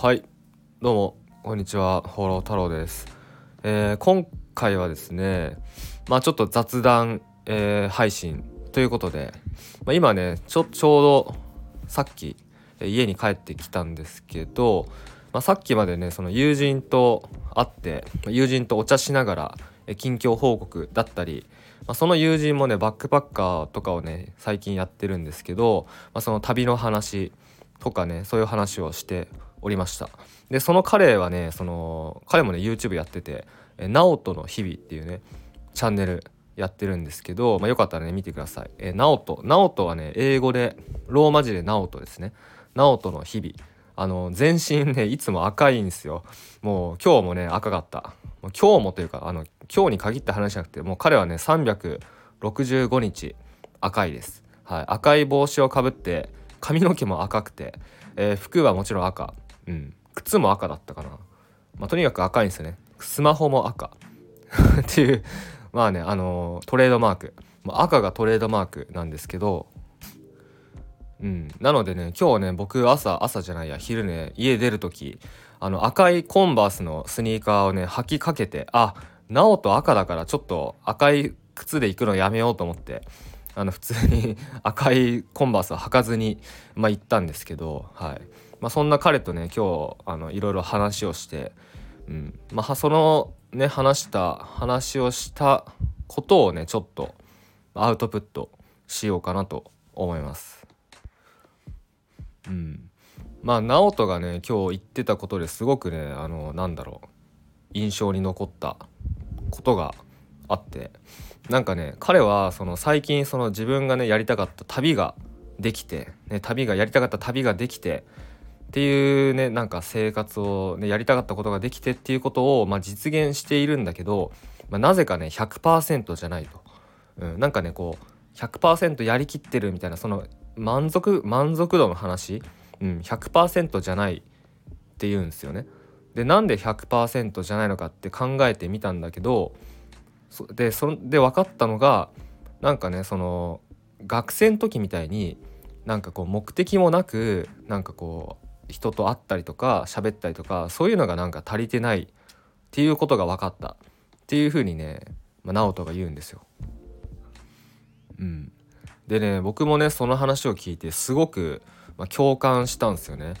はい。どうもこんにちは。放浪太郎です、えー、今回はですねまあちょっと雑談、えー、配信ということで、まあ、今ねちょちょうどさっき家に帰ってきたんですけど、まあ、さっきまでねその友人と会って友人とお茶しながら近況報告だったり、まあ、その友人もねバックパッカーとかをね最近やってるんですけど、まあ、その旅の話とかねそういう話をしておりましたでその彼はねその彼もね YouTube やってて「ナオトの日々」っていうねチャンネルやってるんですけど、まあ、よかったらね見てください。えナオトナオトはね英語でローマ字でナオトですね。ナオトの日々あの全身ねいつも赤いんですよ。もう今日もね赤かった。もう今日もというかあの今日に限った話じゃなくてもう彼はね365日赤いです。はい、赤い帽子をかぶって髪の毛も赤くて、えー、服はもちろん赤、うん、靴も赤だったかな、まあ、とにかく赤いんですよね。スマホも赤。っていうまあねあの、トレードマーク、まあ、赤がトレードマークなんですけど。うん、なのでね今日ね僕朝朝じゃないや昼ね家出る時あの赤いコンバースのスニーカーをね履きかけてあナオと赤だからちょっと赤い靴で行くのやめようと思ってあの普通に 赤いコンバースは履かずに、まあ、行ったんですけど、はい。まあ、そんな彼とね今日あのいろいろ話をして、うんまあ、そのね話した話をしたことをねちょっとアウトプットしようかなと思います。うん、まあ直人がね今日言ってたことですごくねあのなんだろう印象に残ったことがあってなんかね彼はその最近その自分がねやりたかった旅ができて、ね、旅がやりたかった旅ができてっていうねなんか生活を、ね、やりたかったことができてっていうことを、まあ、実現しているんだけど、まあ、なぜかね100%じゃないと、うん、なんかねこう100%やりきってるみたいなその満足満足度の話、うん、100%じゃないって言うんですよね。でなんで100%じゃないのかって考えてみたんだけどでそで分かったのがなんかねその学生の時みたいになんかこう目的もなくなんかこう人と会ったりとか喋ったりとかそういうのがなんか足りてないっていうことが分かった。っていうふうにね、まあ、直人が言うんですよ。うん、でね僕もねその話を聞いてすごく、まあ、共感したんですよね。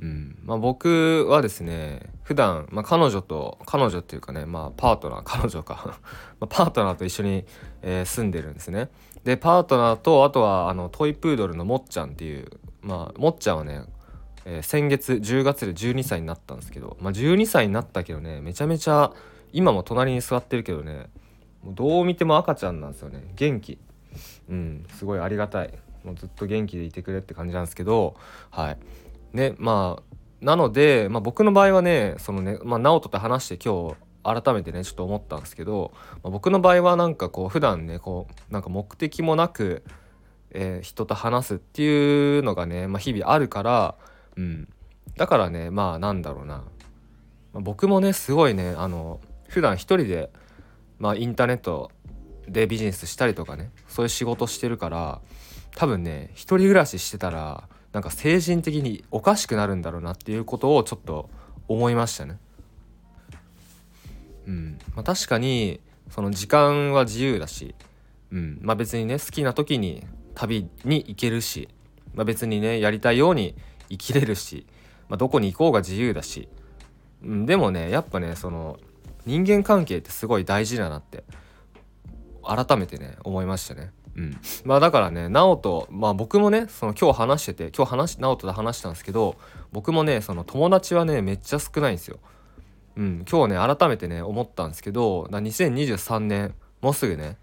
うん。まあ、僕はですね普段、まあ、彼女と彼女っていうかね、まあ、パートナー彼女か。まパートナーと一緒に、えー、住んでるんですね。でパートナーとあとはあのトイプードルのもっちゃんっていうまあもっちゃんはね、えー、先月10月で12歳になったんですけど、まあ、12歳になったけどねめちゃめちゃ今も隣に座ってるけどねもうどう見ても赤ちゃんなんですよね。元気。うんすごいありがたい。もうずっと元気でいてくれって感じなんですけどはい。ねまあなので、まあ、僕の場合はねそのね、まあ、直人と話して今日改めてねちょっと思ったんですけど、まあ、僕の場合はなんかこう普段ねこうなんか目的もなく、えー、人と話すっていうのがね、まあ、日々あるから、うん、だからねまあなんだろうな、まあ、僕もねすごいねあの普段一人で、まあ、インターネットでビジネスしたりとかねそういう仕事してるから多分ね一人暮らししてたらなんか精神的におかしくなるんだろうなっていうことをちょっと思いましたね。うん。まあ、確かにその時間は自由だし、うん。まあ、別にね好きな時に旅に行けるし、まあ、別にねやりたいように生きれるし、まあ、どこに行こうが自由だし、うん、でもねやっぱねその人間関係ってすごい大事だなって改めてね思いましたね。うん、まあだからね直人まあ僕もねその今日話してて今日話直人と話したんですけど僕もねその友達はねめっちゃ少ないんですよ。うん、今日ね改めてね思ったんですけど2023年もうすぐね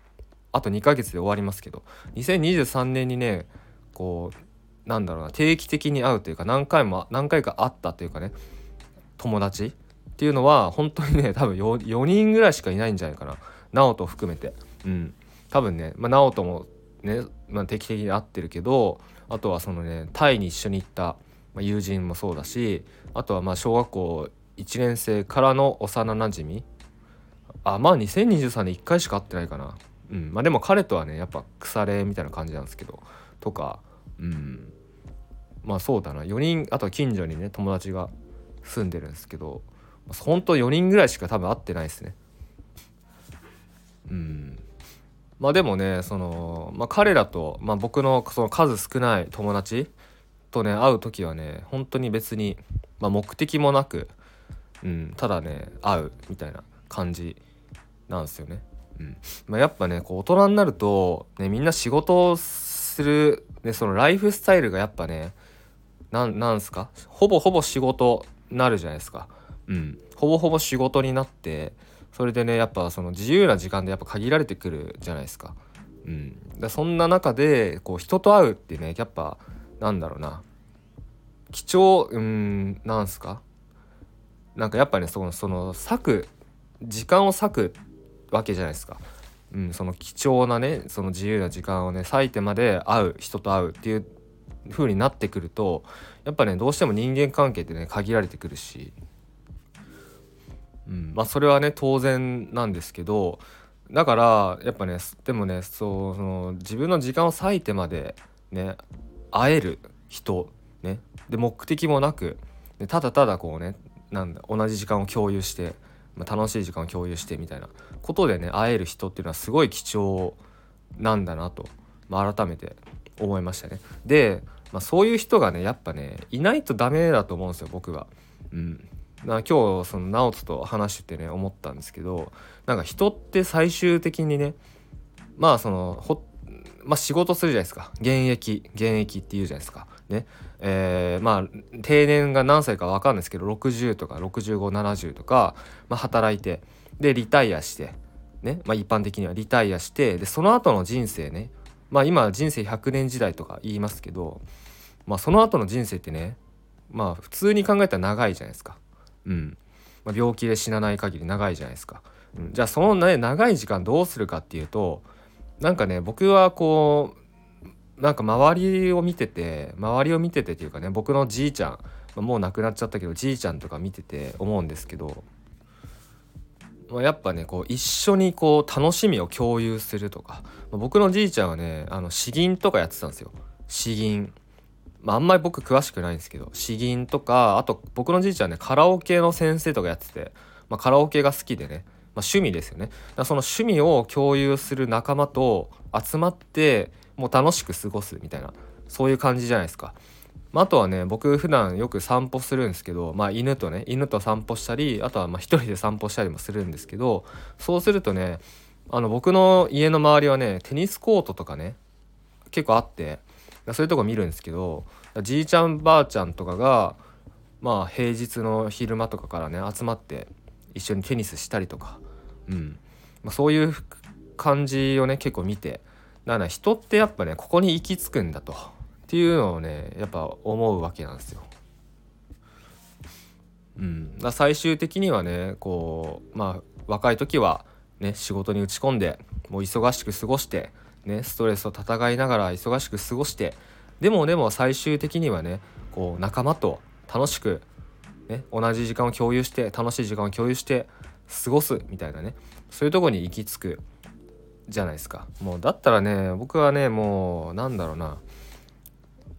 あと2ヶ月で終わりますけど2023年にねこうなんだろうな定期的に会うというか何回も何回か会ったというかね友達っていうのは本当にね 多分 4, 4人ぐらいしかいないんじゃないかな。直人含めて。うん。多分ね、まあ、直人もね、まあ、定期的に会ってるけどあとはそのねタイに一緒に行った、まあ、友人もそうだしあとはまあ小学校1年生からの幼なじみあまあ2023年1回しか会ってないかな。うん。まあでも彼とはねやっぱ腐れみたいな感じなんですけどとかうん。まあそうだな。4人あと近所にね友達が住んでるんですけどほんと4人ぐらいしか多分会ってないですね。うん。まあでもねその、まあ、彼らと、まあ、僕のその数少ない友達とね会う時はね本当に別に、まあ、目的もなく、うん、ただね会うみたいな感じなんですよね。うん。まあ、やっぱねこう大人になると、ね、みんな仕事をする、ね、そのライフスタイルがやっぱねなんなんすか？ほぼほぼ仕事なるじゃないですか。うん、ほぼほぼ仕事になってそれでねやっぱその自由な時間でやっぱ限られてくるじゃないですか。うん、だそんな中でこう人と会うってねやっぱなんだろうな貴重うんなんすか？なんかやっぱねそのその割く時間を割くわけじゃないですか。うん、その貴重なねその自由な時間をね割いてまで会う人と会うっていう風になってくるとやっぱねどうしても人間関係ってね限られてくるし、うんまあ、それはね当然なんですけどだからやっぱねでもねそうその自分の時間を割いてまでね会える人ねで目的もなくでただただこうねなんだ同じ時間を共有して、まあ、楽しい時間を共有してみたいなことでね会える人っていうのはすごい貴重なんだなと、まあ、改めて思いましたね。で、まあ、そういう人がねやっぱねいないとダメだと思うんですよ僕は。うん。今日その直人と話しててね思ったんですけどなんか人って最終的にねまあそのほまあ仕事するじゃないですか。現役現役って言うじゃないですか。ね。えー、まあ定年が何歳か分かんないですけど60とか6570とか、まあ、働いてでリタイアしてね、まあ、一般的にはリタイアしてでその後の人生ねまあ今人生100年時代とか言いますけど、まあ、その後の人生ってねまあ普通に考えたら長いじゃないですか。うんまあ、病気で死なない限り長いじゃないですか。うん、じゃあそのね長い時間どうするかっていうとなんかね僕はこうなんか周りを見てて周りを見ててっていうかね僕のじいちゃんもう亡くなっちゃったけどじいちゃんとか見てて思うんですけどまやっぱねこう一緒にこう楽しみを共有するとか。僕のじいちゃんはねあの詩吟とかやってたんですよ。詩吟。まあ、あんまり僕詳しくないんですけど詩吟とかあと僕のじいちゃんねカラオケの先生とかやってて、まあ、カラオケが好きでねまあ、趣味ですよね。だその趣味を共有する仲間と集まってもう楽しく過ごすみたいなそういう感じじゃないですか。まあ、あとはね僕普段よく散歩するんですけど、まあ、犬とね犬と散歩したりあとはまあ一人で散歩したりもするんですけどそうするとねあの僕の家の周りはねテニスコートとかね結構あってそういうとこ見るんですけどじいちゃんばあちゃんとかがまあ平日の昼間とかからね集まって一緒にテニスしたりとかうん。まあ、そういう感じをね結構見てだから人ってやっぱねここに行き着くんだと。っていうのをねやっぱ思うわけなんですよ。うん、だ最終的にはねこうまあ若い時はね仕事に打ち込んでもう忙しく過ごしてねストレスと戦いながら忙しく過ごしてでもでも最終的にはねこう仲間と楽しく、ね、同じ時間を共有して楽しい時間を共有して過ごすみたいなねそういうとこに行き着くじゃないですか。もうだったらね僕はねもうなんだろうな。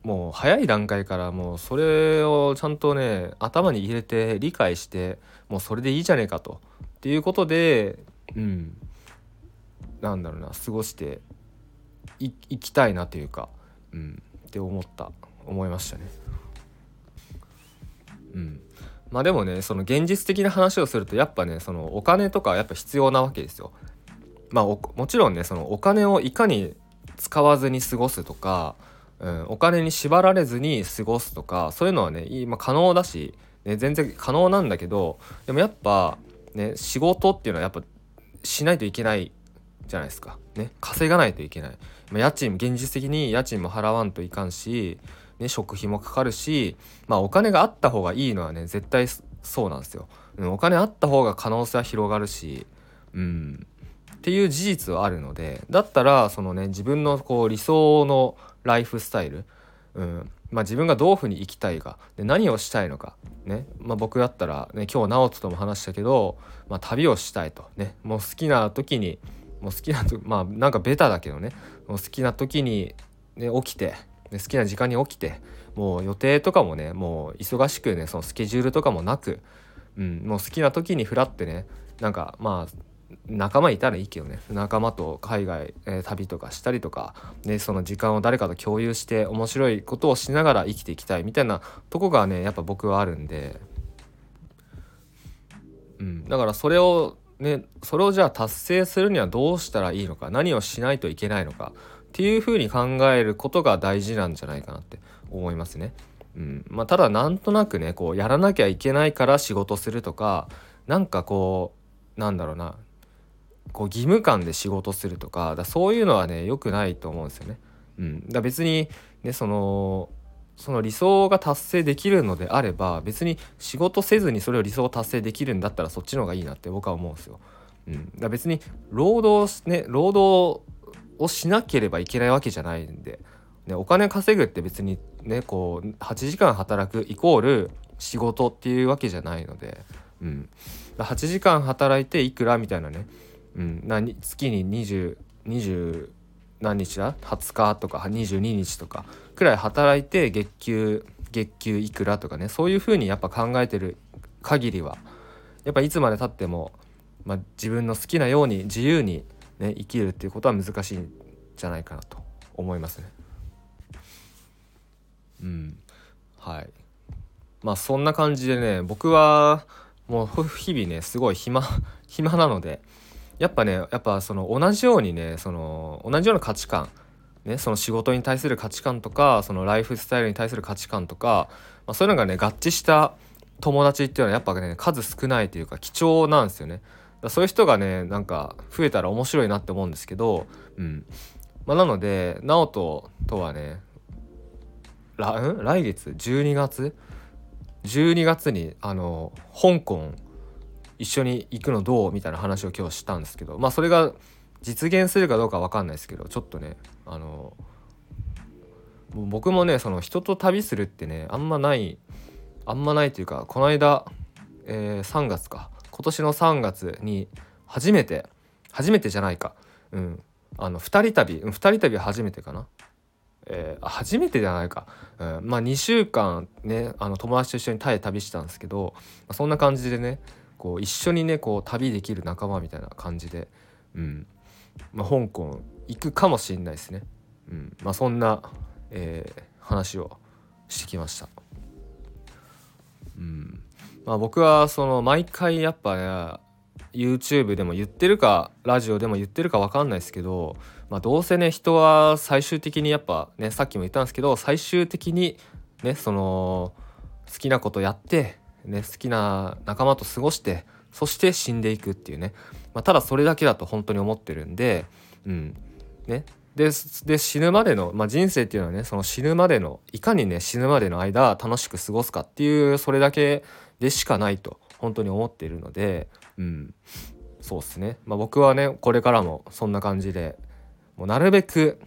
もう早い段階からもうそれをちゃんとね頭に入れて理解してもうそれでいいじゃねえかと。っていうことでうん。なんだろうな過ごしていきたいなというかうん。って思った。思いましたね。うん。まあでもねその現実的な話をするとやっぱねそのお金とかやっぱ必要なわけですよ。まあもちろんねそのお金をいかに使わずに過ごすとか、うん、お金に縛られずに過ごすとかそういうのはね今可能だし、ね、全然可能なんだけどでもやっぱね仕事っていうのはやっぱしないといけないじゃないですか。ね稼がないといけない。まあ、家賃現実的に家賃も払わんといかんしね、食費もかかるし、まあ、お金があった方がいいのはね絶対そうなんですよ。うんお金あった方が可能性は広がるし、うん、っていう事実はあるのでだったらそのね自分のこう理想のライフスタイル、うん。まあ、自分がどういうふうに生きたいか。で何をしたいのか、ね。まあ、僕だったら、ね、今日直人とも話したけど、まあ、旅をしたいと。ね。もう好きな時にもう好きなとまあなんかベタだけどね。もう好きな時に、ね、起きて。好きな時間に起きて。もう予定とかもねもう忙しくねそのスケジュールとかもなく、うん、もう好きな時にフラってねなんかまあ仲間いたらいいけどね。仲間と海外、えー、旅とかしたりとか、ね、その時間を誰かと共有して面白いことをしながら生きていきたいみたいなとこがねやっぱ僕はあるんで、うん、だからそれをねそれをじゃあ達成するにはどうしたらいいのか何をしないといけないのかっていうふうに考えることが大事なんじゃないかなって思いますね。うん。まあ、ただなんとなくねこうやらなきゃいけないから仕事するとかなんかこうなんだろうなこう義務感で仕事するとかだそういうのはね良くないと思うんですよね。うん、だ別にねそのその理想が達成できるのであれば別に仕事せずにそれを理想を達成できるんだったらそっちの方がいいなって僕は思うんですよ。うん、だ別に労働ね労働をしなければいけないわけじゃないんで、ね、お金稼ぐって別にねこう8時間働くイコール仕事っていうわけじゃないので、うん、8時間働いていくらみたいなね。うん、何月に2020何日だ？20日とか22日とかくらい働いて月給月給いくらとかね。そういうふうにやっぱ考えてる限りは。やっぱいつまでたっても、まあ、自分の好きなように自由に、ね、生きるっていうことは難しいんじゃないかなと思いますね。うん。はい。まあそんな感じでね僕はもう日々ねすごい暇 暇なのでやっぱねやっぱその同じようにねその同じような価値観ね、その仕事に対する価値観とかそのライフスタイルに対する価値観とか、まあ、そういうのがね合致した友達っていうのはやっぱね数少ないというか貴重なんですよね。だそういう人がねなんか増えたら面白いなって思うんですけど、うん。まあ、なので直人とはね来来月？12月？12月にあの香港一緒に行くのどうみたいな話を今日したんですけどまあそれが実現するかどうか分かんないですけどちょっとねあの僕もねその人と旅するってねあんまないあんまないというかこの間、えー、3月か今年の3月に初めて初めてじゃないかうんあの2人旅2人旅初めてかなえー、初めてじゃないか、うん、まあ2週間ねあの友達と一緒にタイ旅したんですけど、まあ、そんな感じでねこう一緒にねこう旅できる仲間みたいな感じで、うん。まあ、香港行くかもしれないですね、うん。まあ、そんな、えー、話をしてきました。うん。まあ、僕はその毎回やっぱね YouTube でも言ってるかラジオでも言ってるか分かんないですけど、まあ、どうせね人は最終的にやっぱねさっきも言ったんですけど最終的にねその好きなことやってね、好きな仲間と過ごしてそして死んでいくっていうね、まあ、ただそれだけだと本当に思ってるんで、うん。ね、で死ぬまでの、まあ、人生っていうのはねその死ぬまでのいかにね死ぬまでの間楽しく過ごすかっていうそれだけでしかないと本当に思っているので、うん、そうっすね、まあ、僕はねこれからもそんな感じでもうなるべく、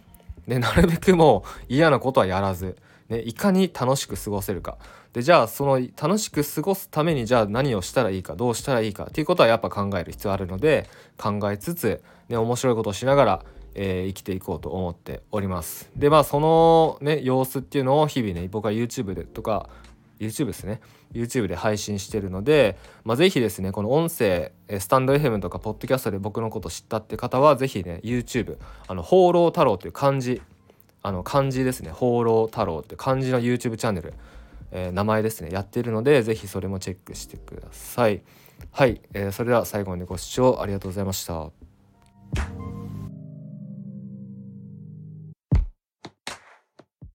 ね、なるべくもう嫌なことはやらず、ね、いかに楽しく過ごせるかでじゃあその楽しく過ごすためにじゃあ何をしたらいいかどうしたらいいかっていうことはやっぱ考える必要あるので考えつつ、ね、面白いことをしながら、えー、生きていこうと思っております。でまあそのね様子っていうのを日々ね僕は YouTube でとか YouTube ですね YouTube で配信してるので、まあ、ぜひですねこの音声スタンド FM とかポッドキャストで僕のこと知ったって方はぜひね YouTube あの放浪太郎という漢字あの漢字ですね「放浪太郎」って漢字の YouTube チャンネル、えー、名前ですね。やってるので是非それもチェックしてください。はい、えー、それでは最後までご視聴ありがとうございました。